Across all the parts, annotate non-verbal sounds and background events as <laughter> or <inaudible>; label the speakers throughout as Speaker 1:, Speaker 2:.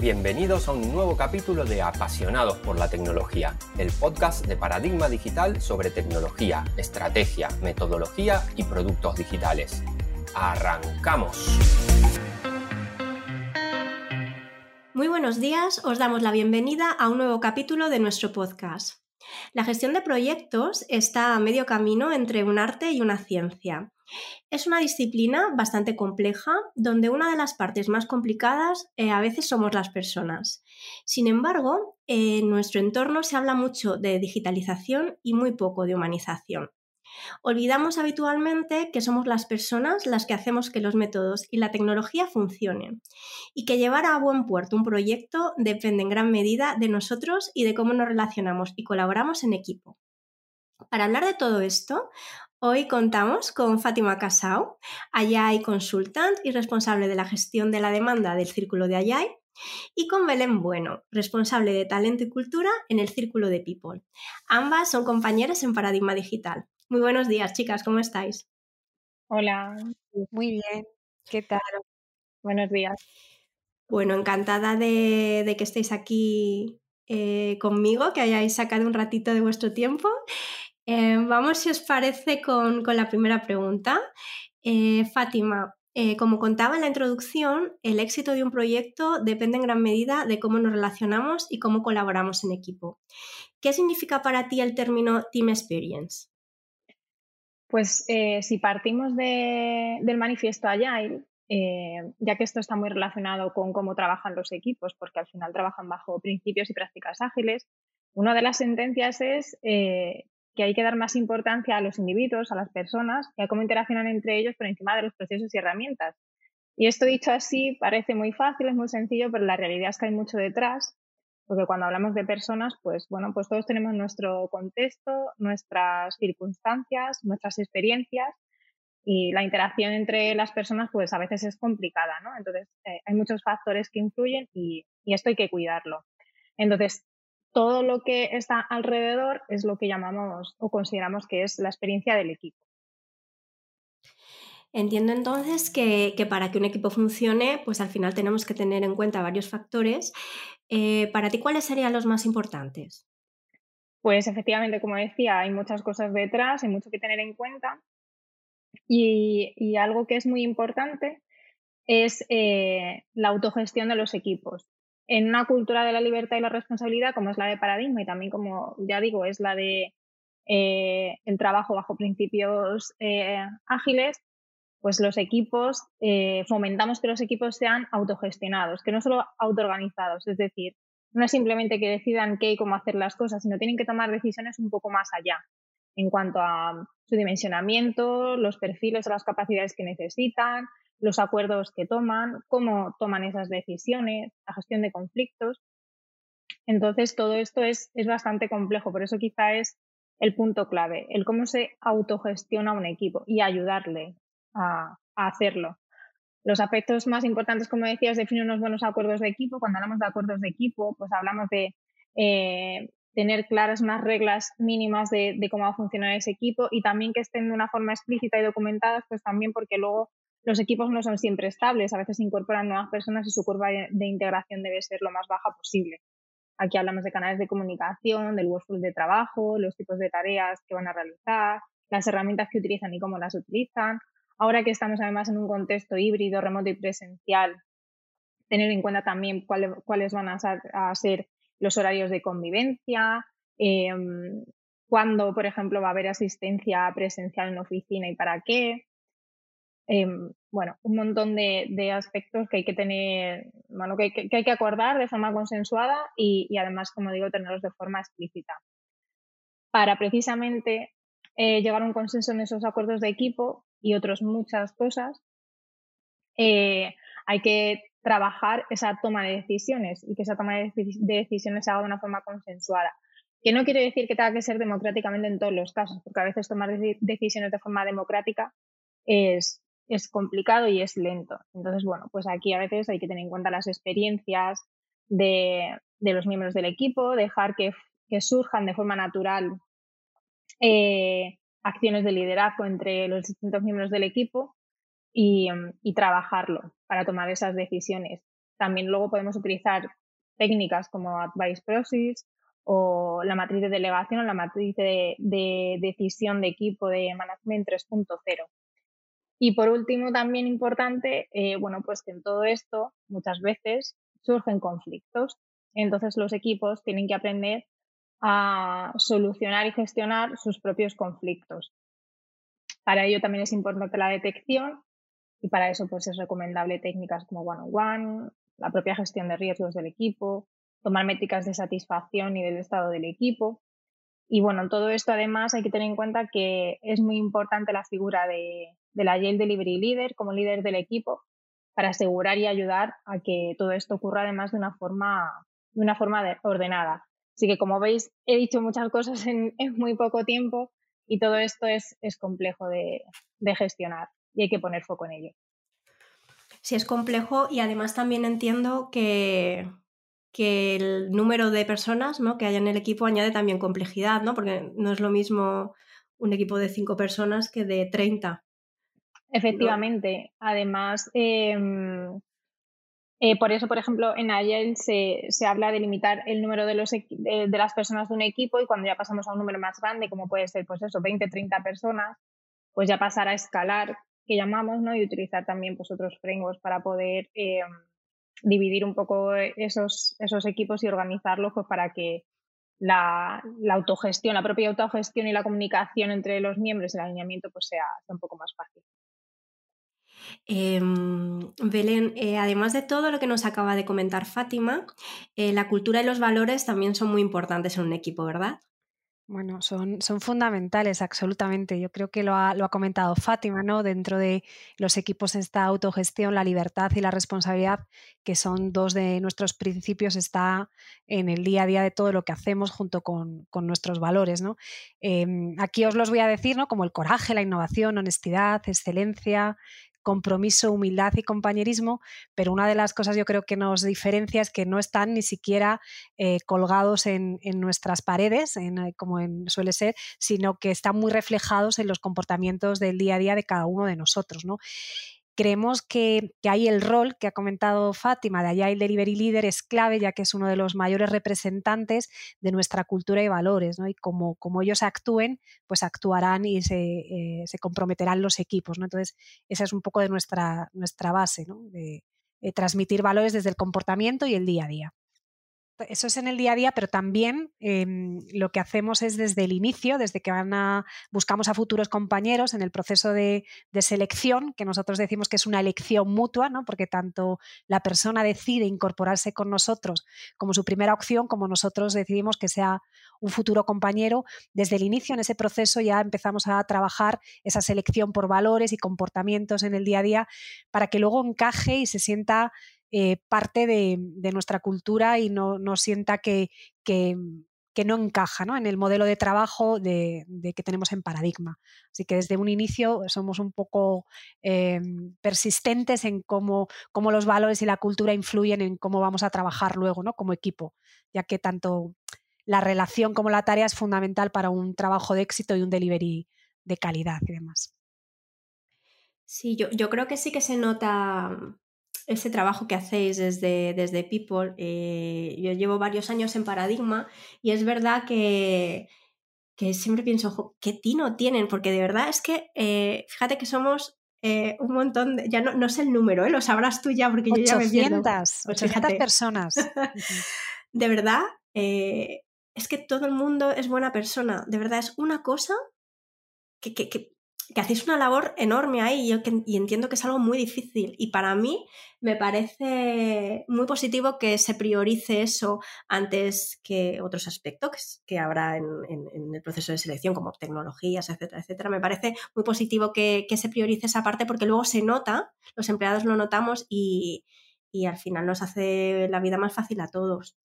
Speaker 1: Bienvenidos a un nuevo capítulo de Apasionados por la Tecnología, el podcast de Paradigma Digital sobre tecnología, estrategia, metodología y productos digitales. ¡Arrancamos!
Speaker 2: Muy buenos días, os damos la bienvenida a un nuevo capítulo de nuestro podcast. La gestión de proyectos está a medio camino entre un arte y una ciencia. Es una disciplina bastante compleja donde una de las partes más complicadas eh, a veces somos las personas. Sin embargo, en nuestro entorno se habla mucho de digitalización y muy poco de humanización. Olvidamos habitualmente que somos las personas las que hacemos que los métodos y la tecnología funcionen y que llevar a buen puerto un proyecto depende en gran medida de nosotros y de cómo nos relacionamos y colaboramos en equipo. Para hablar de todo esto, Hoy contamos con Fátima Casao, Ayay Consultant y responsable de la gestión de la demanda del Círculo de Ayay, y con Belén Bueno, responsable de talento y cultura en el Círculo de People. Ambas son compañeras en Paradigma Digital. Muy buenos días, chicas, ¿cómo estáis?
Speaker 3: Hola.
Speaker 4: Muy bien. ¿Qué tal?
Speaker 3: Buenos días.
Speaker 2: Bueno, encantada de, que estéis aquí eh, conmigo, que hayáis sacado un ratito de vuestro tiempo eh, vamos, si os parece, con, la primera pregunta. Eh, Fátima, como contaba en la introducción, el éxito de un proyecto depende en gran medida de cómo nos relacionamos y cómo colaboramos en equipo. ¿Qué significa para ti el término Team Experience?
Speaker 3: Pues si partimos del manifiesto Agile, ya que esto está muy relacionado con cómo trabajan los equipos, porque al final trabajan bajo principios y prácticas ágiles, una de las sentencias es que hay que dar más importancia a los individuos, a las personas y a cómo interaccionan entre ellos por encima de los procesos y herramientas. Y esto dicho así parece muy fácil, es muy sencillo, pero la realidad es que hay mucho detrás, porque cuando hablamos de personas, pues bueno, pues todos tenemos nuestro contexto, nuestras circunstancias, nuestras experiencias y la interacción entre las personas pues a veces es complicada, ¿no? Entonces eh, hay muchos factores que influyen y, y esto hay que cuidarlo. Entonces, todo lo que está alrededor es lo que llamamos o consideramos que es la experiencia del equipo.
Speaker 2: Entiendo entonces que, para que un equipo funcione, pues al final tenemos que tener en cuenta varios factores. Eh, para ti, ¿cuáles serían los más importantes?
Speaker 3: Pues efectivamente, como decía, hay muchas cosas detrás, hay mucho que tener en cuenta. Y, algo que es muy importante es eh, la autogestión de los equipos en una cultura de la libertad y la responsabilidad como es la de paradigma y también como ya digo es la de eh, el trabajo bajo principios ágiles, pues los equipos eh, fomentamos que los equipos sean autogestionados, que no solo autoorganizados, es decir, no es simplemente que decidan qué y cómo hacer las cosas, sino tienen que tomar decisiones un poco más allá en cuanto a su dimensionamiento, los perfiles las capacidades que necesitan, los acuerdos que toman, cómo toman esas decisiones, la gestión de conflictos. Entonces, todo esto es, es bastante complejo, por eso quizá es el punto clave, el cómo se autogestiona un equipo y ayudarle a, hacerlo. Los aspectos más importantes, como decías, definir unos buenos acuerdos de equipo. Cuando hablamos de acuerdos de equipo, pues hablamos de eh, tener claras unas reglas mínimas de, de, cómo va a funcionar ese equipo y también que estén de una forma explícita y documentadas, pues también porque luego los equipos no son siempre estables, a veces incorporan nuevas personas y su curva de integración debe ser lo más baja posible. Aquí hablamos de canales de comunicación, del workflow de trabajo, los tipos de tareas que van a realizar, las herramientas que utilizan y cómo las utilizan. Ahora que estamos además en un contexto híbrido, remoto y presencial, tener en cuenta también cuáles van a ser, los horarios de convivencia, em, cuándo, por ejemplo, va a haber asistencia presencial en oficina y para qué. Em, bueno, un montón de, aspectos que hay que tener, bueno, que, hay que acordar de forma consensuada y, además, como digo, tenerlos de forma explícita. Para precisamente eh, llegar a un consenso en esos acuerdos de equipo y otras muchas cosas, eh, hay que trabajar esa toma de decisiones y que esa toma de, decisiones se haga de una forma consensuada. Que no quiere decir que tenga que ser democráticamente en todos los casos, porque a veces tomar decisiones de forma democrática es, es complicado y es lento. Entonces, bueno, pues aquí a veces hay que tener en cuenta las experiencias de, de los miembros del equipo, dejar que, que surjan de forma natural eh, acciones de liderazgo entre los distintos miembros del equipo y, y, trabajarlo para tomar esas decisiones. También luego podemos utilizar técnicas como Advice Process o la matriz de delegación o la matriz de, de decisión de equipo de Management 3.0. Y por último, también importante, eh, bueno, pues que en todo esto muchas veces surgen conflictos. Entonces los equipos tienen que aprender a solucionar y gestionar sus propios conflictos. Para ello también es importante la detección y para eso pues es recomendable técnicas como one-on-one, la propia gestión de riesgos del equipo, tomar métricas de satisfacción y del estado del equipo. Y bueno, en todo esto además hay que tener en cuenta que es muy importante la figura de, de la Yale Delivery Leader como líder del equipo para asegurar y ayudar a que todo esto ocurra además de una forma, de una forma ordenada. Así que como veis, he dicho muchas cosas <laughs> en, muy poco tiempo y todo esto es, es complejo de, de gestionar y hay que poner foco en ello.
Speaker 2: Sí, es complejo y además también entiendo que, que el número de personas ¿no? que hay en el equipo añade también complejidad, ¿no? porque no es lo mismo un equipo de cinco personas que de 30.
Speaker 3: Efectivamente. Además, em, eh, por eso, por ejemplo, en Agile se, se, habla de limitar el número de, los, de, las personas de un equipo y cuando ya pasamos a un número más grande, como puede ser, pues eso, 20, 30 personas, pues ya pasar a escalar, que llamamos, ¿no? Y utilizar también pues otros frameworks para poder em, dividir un poco esos, esos equipos y organizarlos pues para que la, la, autogestión, la propia autogestión y la comunicación entre los miembros, el alineamiento, pues sea un poco más fácil.
Speaker 2: Em, Belén, eh, además de todo lo que nos acaba de comentar Fátima, eh, la cultura y los valores también son muy importantes en un equipo, ¿verdad?
Speaker 4: Bueno, son, son fundamentales, absolutamente. Yo creo que lo ha, lo ha, comentado Fátima, ¿no? Dentro de los equipos esta autogestión, la libertad y la responsabilidad, que son dos de nuestros principios, está en el día a día de todo lo que hacemos junto con, con nuestros valores, ¿no? Eh, aquí os los voy a decir, ¿no? Como el coraje, la innovación, honestidad, excelencia, compromiso, humildad y compañerismo, pero una de las cosas yo creo que nos diferencia es que no están ni siquiera eh, colgados en, nuestras paredes, eh, como suele ser, sino que están muy reflejados en los comportamientos del día a día de cada uno de nosotros. ¿no? Creemos que, que ahí el rol que ha comentado Fátima de el Delivery Leader es clave, ya que es uno de los mayores representantes de nuestra cultura y valores, ¿no? Y como, como ellos actúen, pues actuarán y se, eh, se, comprometerán los equipos, ¿no? Entonces, esa es un poco de nuestra, nuestra base, de transmitir valores desde el comportamiento y el día a día eso es en el día a día, pero también eh, lo que hacemos es desde el inicio, desde que van a, buscamos a futuros compañeros en el proceso de, de, selección, que nosotros decimos que es una elección mutua, ¿no? porque tanto la persona decide incorporarse con nosotros como su primera opción, como nosotros decidimos que sea un futuro compañero. Desde el inicio en ese proceso ya empezamos a trabajar esa selección por valores y comportamientos en el día a día para que luego encaje y se sienta eh, parte de, nuestra cultura y no, no sienta que, que, que, no encaja ¿no? en el modelo de trabajo de, que tenemos en Paradigma. Así que desde un inicio somos un poco eh, persistentes en cómo, cómo, los valores y la cultura influyen en cómo vamos a trabajar luego ¿no? como equipo, ya que tanto la relación como la tarea es fundamental para un trabajo de éxito y un delivery de calidad y demás.
Speaker 2: Sí, yo, yo creo que sí que se nota ese trabajo que hacéis desde, desde People. Eh, yo llevo varios años en Paradigma y es verdad que, que siempre pienso, qué tino tienen, porque de verdad es que, eh, fíjate que somos eh, un montón, de, ya no, no, sé el número, lo sabrás tú ya porque 800, yo ya me pierdo.
Speaker 4: 800 personas. <laughs>
Speaker 2: de verdad, es que todo el mundo es buena persona, de verdad es una cosa que, que, que que hacéis una labor enorme ahí y, yo y entiendo que es algo muy difícil. Y para mí me parece muy positivo que se priorice eso antes que otros aspectos que, habrá en, el proceso de selección, como tecnologías, etcétera, etcétera. Me parece muy positivo que, se priorice esa parte porque luego se nota, los empleados lo notamos y al final nos hace la vida más fácil a todos.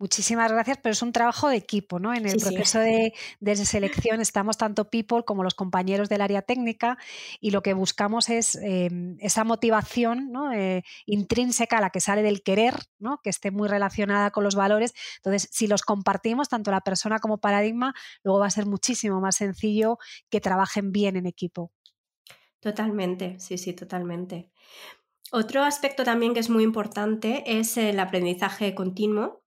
Speaker 4: Muchísimas gracias, pero es un trabajo de equipo, ¿no? En el proceso De, selección estamos tanto people como los compañeros del área técnica y lo que buscamos es em, esa motivación ¿no? Eh, intrínseca, la que sale del querer, ¿no? que esté muy relacionada con los valores. Entonces, si los compartimos, tanto la persona como paradigma, luego va a ser muchísimo más sencillo que trabajen bien en equipo.
Speaker 2: Totalmente, sí, sí, totalmente. Otro aspecto también que es muy importante es el aprendizaje continuo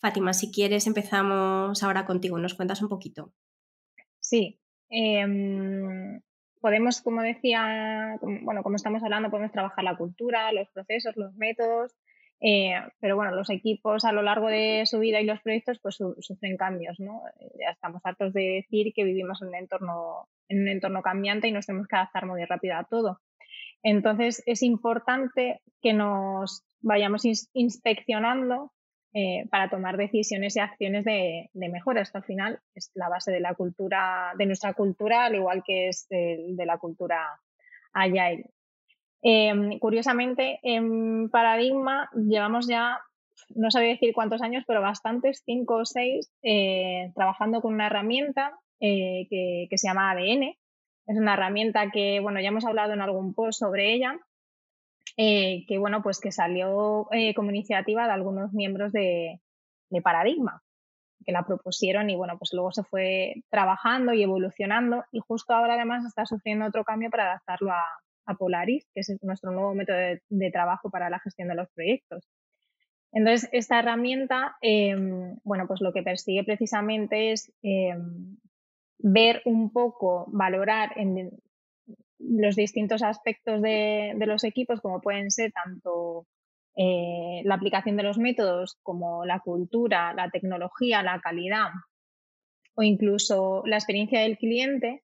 Speaker 2: Fátima, si quieres, empezamos ahora contigo. ¿Nos cuentas un poquito?
Speaker 3: Sí. Em, podemos, como decía, bueno, como estamos hablando, podemos trabajar la cultura, los procesos, los métodos, eh, pero bueno, los equipos a lo largo de su vida y los proyectos pues sufren cambios, ¿no? Ya estamos hartos de decir que vivimos en un entorno, en un entorno cambiante y nos tenemos que adaptar muy rápido a todo. Entonces es importante que nos vayamos inspeccionando eh, para tomar decisiones y acciones de, mejora. Esto al final es la base de la cultura, de nuestra cultura, al igual que es de, la cultura Agile. Em, curiosamente, en Paradigma llevamos ya, no sabía decir cuántos años, pero bastantes, cinco o seis, eh, trabajando con una herramienta eh, que, que, se llama ADN. Es una herramienta que, bueno, ya hemos hablado en algún post sobre ella, eh, que bueno, pues que salió eh, como iniciativa de algunos miembros de, Paradigma, que la propusieron y bueno, pues luego se fue trabajando y evolucionando y justo ahora además está sufriendo otro cambio para adaptarlo a, Polaris, que es nuestro nuevo método de, trabajo para la gestión de los proyectos. Entonces, esta herramienta, em, bueno, pues lo que persigue precisamente es em, ver un poco, valorar en, los distintos aspectos de, los equipos, como pueden ser tanto eh, la aplicación de los métodos como la cultura, la tecnología, la calidad o incluso la experiencia del cliente,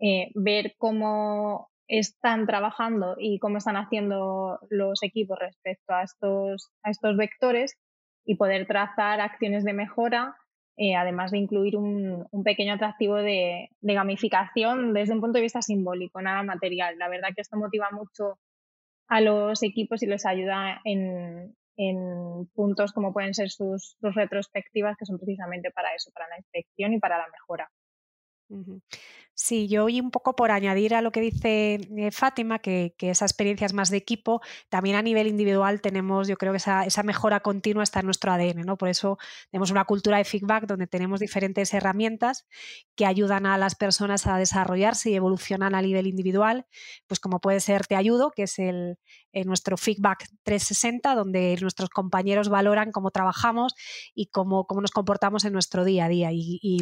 Speaker 3: eh, ver cómo están trabajando y cómo están haciendo los equipos respecto a estos, a estos vectores y poder trazar acciones de mejora eh, además de incluir un, pequeño atractivo de, gamificación desde un punto de vista simbólico, nada material. La verdad que esto motiva mucho a los equipos y les ayuda en, puntos como pueden ser sus, sus, retrospectivas, que son precisamente para eso, para la inspección y para la mejora.
Speaker 4: Sí, yo y un poco por añadir a lo que dice eh, Fátima, que, esa experiencia es más de equipo, también a nivel individual tenemos, yo creo que esa, mejora continua está en nuestro ADN, ¿no? Por eso tenemos una cultura de feedback donde tenemos diferentes herramientas que ayudan a las personas a desarrollarse y evolucionar a nivel individual, pues como puede ser Te Ayudo, que es el, eh, nuestro feedback 360, donde nuestros compañeros valoran cómo trabajamos y cómo, cómo nos comportamos en nuestro día a día. Y, y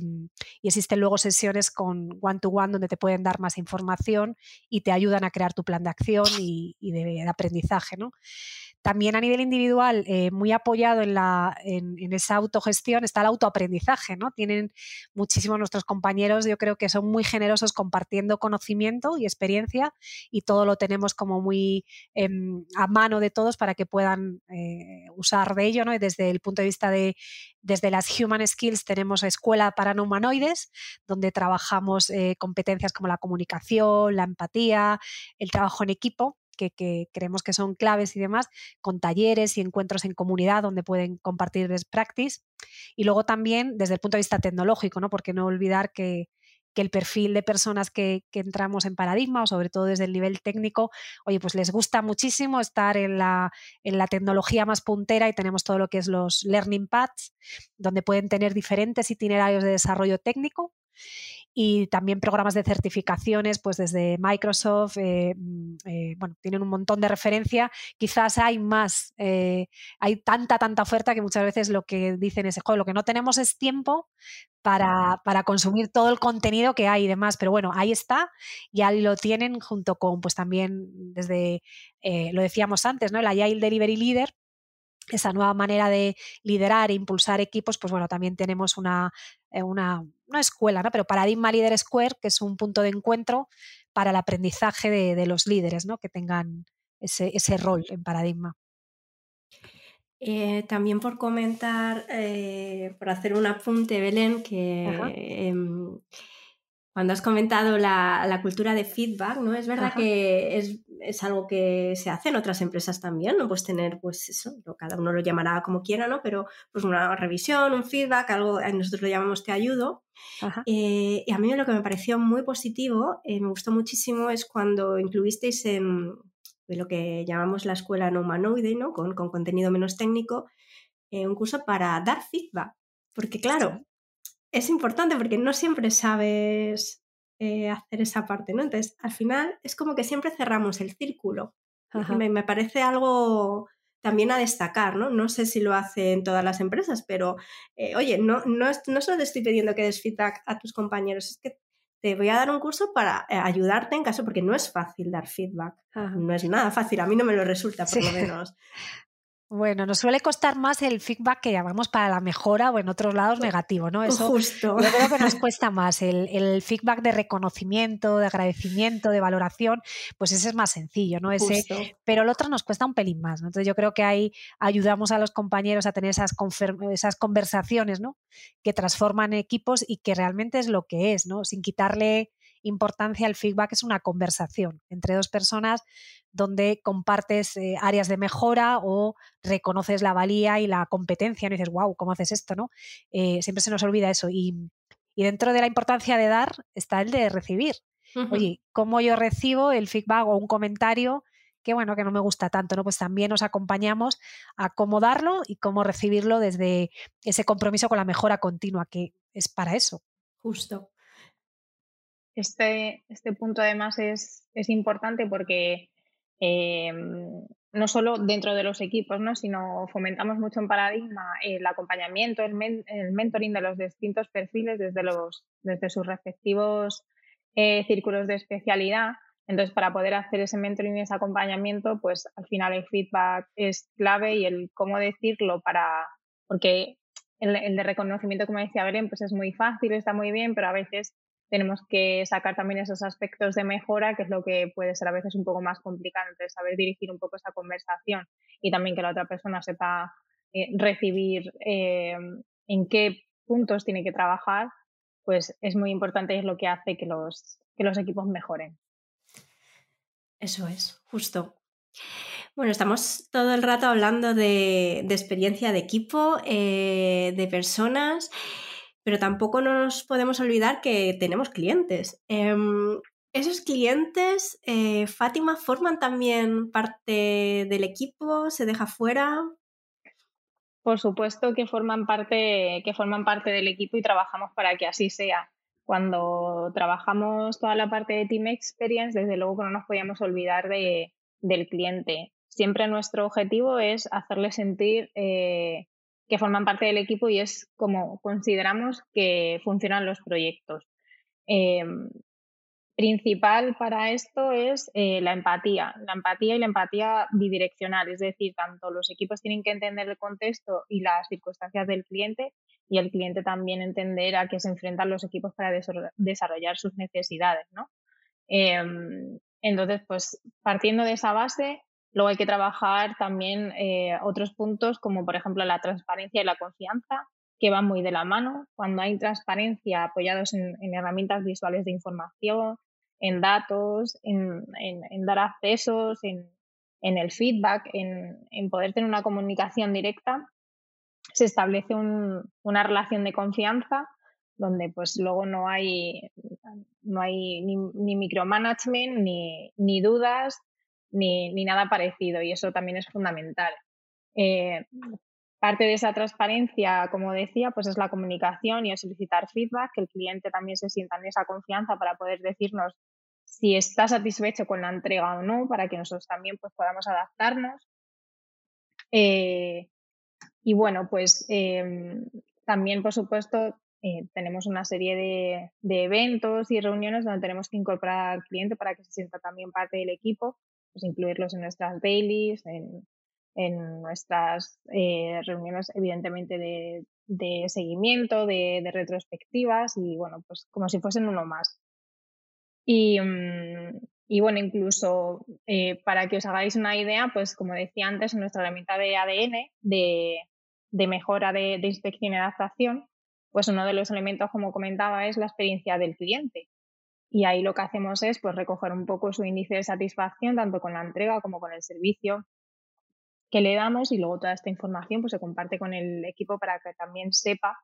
Speaker 4: existen luego sesiones con One one donde te pueden dar más información y te ayudan a crear tu plan de acción y, de, aprendizaje. ¿no? También a nivel individual, eh, muy apoyado en, esa autogestión, está el autoaprendizaje. ¿no? Tienen muchísimos nuestros compañeros, yo creo que son muy generosos compartiendo conocimiento y experiencia y todo lo tenemos como muy em, a mano de todos para que puedan eh, usar de ello. Y desde el punto de vista de desde las Human Skills tenemos Escuela para No Humanoides, donde trabajamos eh, competencias como la comunicación, la empatía, el trabajo en equipo. Que, creemos que son claves y demás, con talleres y encuentros en comunidad donde pueden compartir best practice. Y luego también desde el punto de vista tecnológico, ¿no? porque no olvidar que, que el perfil de personas que, entramos en paradigma, o sobre todo desde el nivel técnico, oye, pues les gusta muchísimo estar en la, en la tecnología más puntera y tenemos todo lo que es los learning paths, donde pueden tener diferentes itinerarios de desarrollo técnico y también programas de certificaciones, pues desde Microsoft, eh, mm, eh, bueno, tienen un montón de referencia. Quizás hay más, eh, hay tanta, tanta oferta que muchas veces lo que dicen es, lo que no tenemos es tiempo para, para, consumir todo el contenido que hay y demás, pero bueno, ahí está, ya lo tienen junto con, pues también desde, lo decíamos antes, ¿no? El Agile Delivery Leader, esa nueva manera de liderar e impulsar equipos, pues bueno, también tenemos una, eh, una, escuela, ¿no? Pero Paradigma Leader Square, que es un punto de encuentro para el aprendizaje de, los líderes, ¿no? Que tengan ese, ese rol en Paradigma.
Speaker 2: Eh, también por comentar, eh, por hacer un apunte, Belén, que cuando has comentado la, cultura de feedback, ¿no? Es verdad que es, algo que se hace en otras empresas también, ¿no? Pues tener, pues eso, cada uno lo llamará como quiera, ¿no? Pero pues una revisión, un feedback, algo, eh, nosotros lo llamamos te ayudo. Eh, y a mí lo que me pareció muy positivo, eh, me gustó muchísimo, es cuando incluisteis en lo que llamamos la escuela no humanoide, ¿no? Con, contenido menos técnico, un curso para dar feedback. Porque claro, es importante porque no siempre sabes eh, hacer esa parte, ¿no? Entonces, al final es como que siempre cerramos el círculo. Me, parece algo también a destacar, ¿no? No sé si lo hacen todas las empresas, pero eh, oye, no, no, no solo te estoy pidiendo que des feedback a tus compañeros, es que te voy a dar un curso para eh, ayudarte en caso, porque no es fácil dar feedback. No es nada fácil, a mí no me lo resulta, por lo <laughs> menos.
Speaker 4: Bueno, nos suele costar más el feedback que llamamos para la mejora o en otros lados negativo, ¿no?
Speaker 2: Eso Justo.
Speaker 4: yo creo que nos <laughs> cuesta más. El, feedback de reconocimiento, de agradecimiento, de valoración, pues ese es más sencillo, ¿no? Ese, pero el otro nos cuesta un pelín más. ¿no? Entonces yo creo que ahí ayudamos a los compañeros a tener esas, esas conversaciones, ¿no? Que transforman equipos y que realmente es lo que es, ¿no? Sin quitarle importancia al feedback es una conversación entre dos personas donde compartes eh, áreas de mejora o reconoces la valía y la competencia, y dices, wow, ¿cómo haces esto? ¿no? Eh, siempre se nos olvida eso. Y, dentro de la importancia de dar está el de recibir. Oye, ¿cómo yo recibo el feedback o un comentario que bueno, que no me gusta tanto, ¿no? Pues también nos acompañamos a cómo darlo y cómo recibirlo desde ese compromiso con la mejora continua, que es para eso.
Speaker 2: Justo.
Speaker 3: Este, este punto además es, es importante porque eh, no solo dentro de los equipos, ¿no? sino fomentamos mucho en Paradigma el acompañamiento, el, mentoring de los distintos perfiles desde, los, desde sus respectivos eh, círculos de especialidad. Entonces, para poder hacer ese mentoring y ese acompañamiento, pues al final el feedback es clave y el cómo decirlo para, porque el, el de reconocimiento, como decía Belén, pues es muy fácil, está muy bien, pero a veces tenemos que sacar también esos aspectos de mejora, que es lo que puede ser a veces un poco más complicado, entonces saber dirigir un poco esa conversación y también que la otra persona sepa eh, recibir eh, en qué puntos tiene que trabajar, pues es muy importante y es lo que hace que los, que los equipos mejoren.
Speaker 2: Eso es, justo. Bueno, estamos todo el rato hablando de, experiencia de equipo, eh, de personas pero tampoco nos podemos olvidar que tenemos clientes. Em, ¿Esos clientes, eh, Fátima, forman también parte del equipo? ¿Se deja fuera?
Speaker 3: Por supuesto que forman parte, que forman parte del equipo y trabajamos para que así sea. Cuando trabajamos toda la parte de Team Experience, desde luego que no nos podíamos olvidar de, del cliente. Siempre nuestro objetivo es hacerle sentir eh, que forman parte del equipo y es como consideramos que funcionan los proyectos. Em, principal para esto es eh, la empatía, la empatía y la empatía bidireccional, es decir, tanto los equipos tienen que entender el contexto y las circunstancias del cliente y el cliente también entender a qué se enfrentan los equipos para desarrollar sus necesidades, ¿no? Em, entonces, pues partiendo de esa base, Luego hay que trabajar también eh, otros puntos como por ejemplo la transparencia y la confianza, que van muy de la mano. Cuando hay transparencia apoyados en, herramientas visuales de información, en datos, en, dar accesos, en, el feedback, en, poder tener una comunicación directa, se establece una relación de confianza donde pues luego no hay, ni, micromanagement, ni dudas, ni, nada parecido y eso también es fundamental. Eh, parte de esa transparencia, como decía, pues es la comunicación y el solicitar feedback, que el cliente también se sienta en esa confianza para poder decirnos si está satisfecho con la entrega o no, para que nosotros también pues, podamos adaptarnos. Eh, y bueno, pues em, también, por supuesto, eh, tenemos una serie de, de, eventos y reuniones donde tenemos que incorporar al cliente para que se sienta también parte del equipo pues incluirlos en nuestras dailies, en, en nuestras eh, reuniones, evidentemente, de, seguimiento, de, retrospectivas y, bueno, pues como si fuesen uno más. Y, mm, bueno, incluso eh, para que os hagáis una idea, pues como decía antes, nuestra herramienta de ADN de, mejora de, de inspección y adaptación, pues uno de los elementos, como comentaba, es la experiencia del cliente. Y ahí lo que hacemos es pues, recoger un poco su índice de satisfacción, tanto con la entrega como con el servicio que le damos y luego toda esta información pues, se comparte con el equipo para que también sepa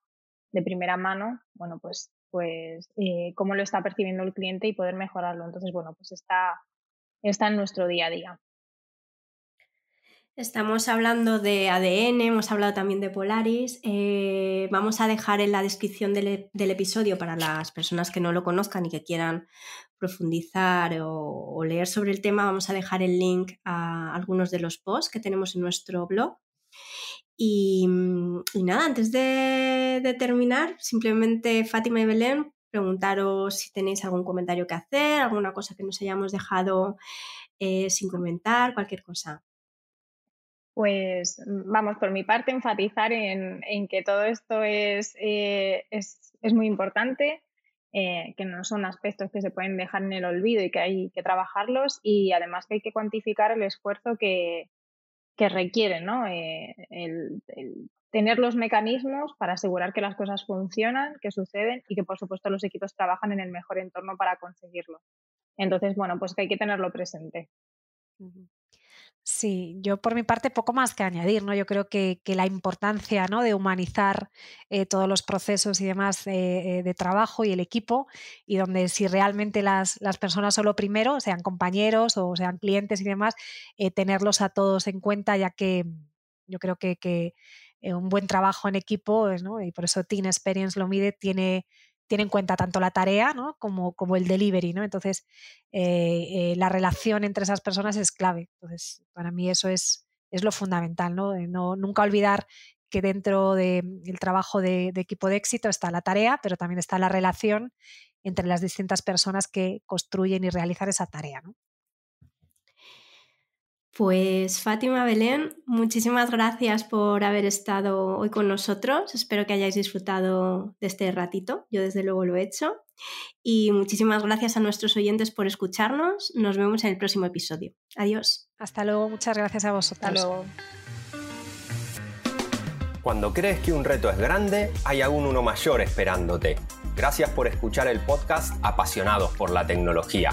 Speaker 3: de primera mano, bueno, pues, pues eh, cómo lo está percibiendo el cliente y poder mejorarlo. Entonces, bueno, pues está, está en nuestro día a día.
Speaker 2: Estamos hablando de ADN, hemos hablado también de Polaris. Eh, vamos a dejar en la descripción del, episodio para las personas que no lo conozcan y que quieran profundizar o, leer sobre el tema, vamos a dejar el link a algunos de los posts que tenemos en nuestro blog. Y, nada, antes de, terminar, simplemente Fátima y Belén, preguntaros si tenéis algún comentario que hacer, alguna cosa que nos hayamos dejado eh, sin comentar, cualquier cosa.
Speaker 3: Pues mm, vamos, por mi parte, enfatizar en, que todo esto es, eh, es, muy importante, eh, que no son aspectos que se pueden dejar en el olvido y que hay que trabajarlos y además que hay que cuantificar el esfuerzo que, que requiere, ¿no? Eh, el, tener los mecanismos para asegurar que las cosas funcionan, que suceden y que por supuesto los equipos trabajan en el mejor entorno para conseguirlo. Entonces, bueno, pues que hay que tenerlo presente.
Speaker 4: Sí, yo por mi parte poco más que añadir, ¿no? Yo creo que, la importancia ¿no? de humanizar eh, todos los procesos y demás eh, de trabajo y el equipo, y donde si realmente las, personas son lo primero, sean compañeros o sean clientes y demás, eh, tenerlos a todos en cuenta, ya que yo creo que, un buen trabajo en equipo, ¿no? y por eso Team Experience lo mide, tiene tiene en cuenta tanto la tarea como, como el delivery, ¿no? Entonces, eh, eh, la relación entre esas personas es clave. Entonces, para mí eso es, es lo fundamental, ¿no? ¿no? Nunca olvidar que dentro del trabajo de, de, equipo de éxito está la tarea, pero también está la relación entre las distintas personas que construyen y realizan esa tarea, ¿no?
Speaker 2: Pues Fátima Belén, muchísimas gracias por haber estado hoy con nosotros. Espero que hayáis disfrutado de este ratito. Yo desde luego lo he hecho. Y muchísimas gracias a nuestros oyentes por escucharnos. Nos vemos en el próximo episodio. Adiós.
Speaker 4: Hasta luego. Muchas gracias a vosotros.
Speaker 3: Hasta luego.
Speaker 1: Cuando crees que un reto es grande, hay aún uno mayor esperándote. Gracias por escuchar el podcast Apasionados por la Tecnología.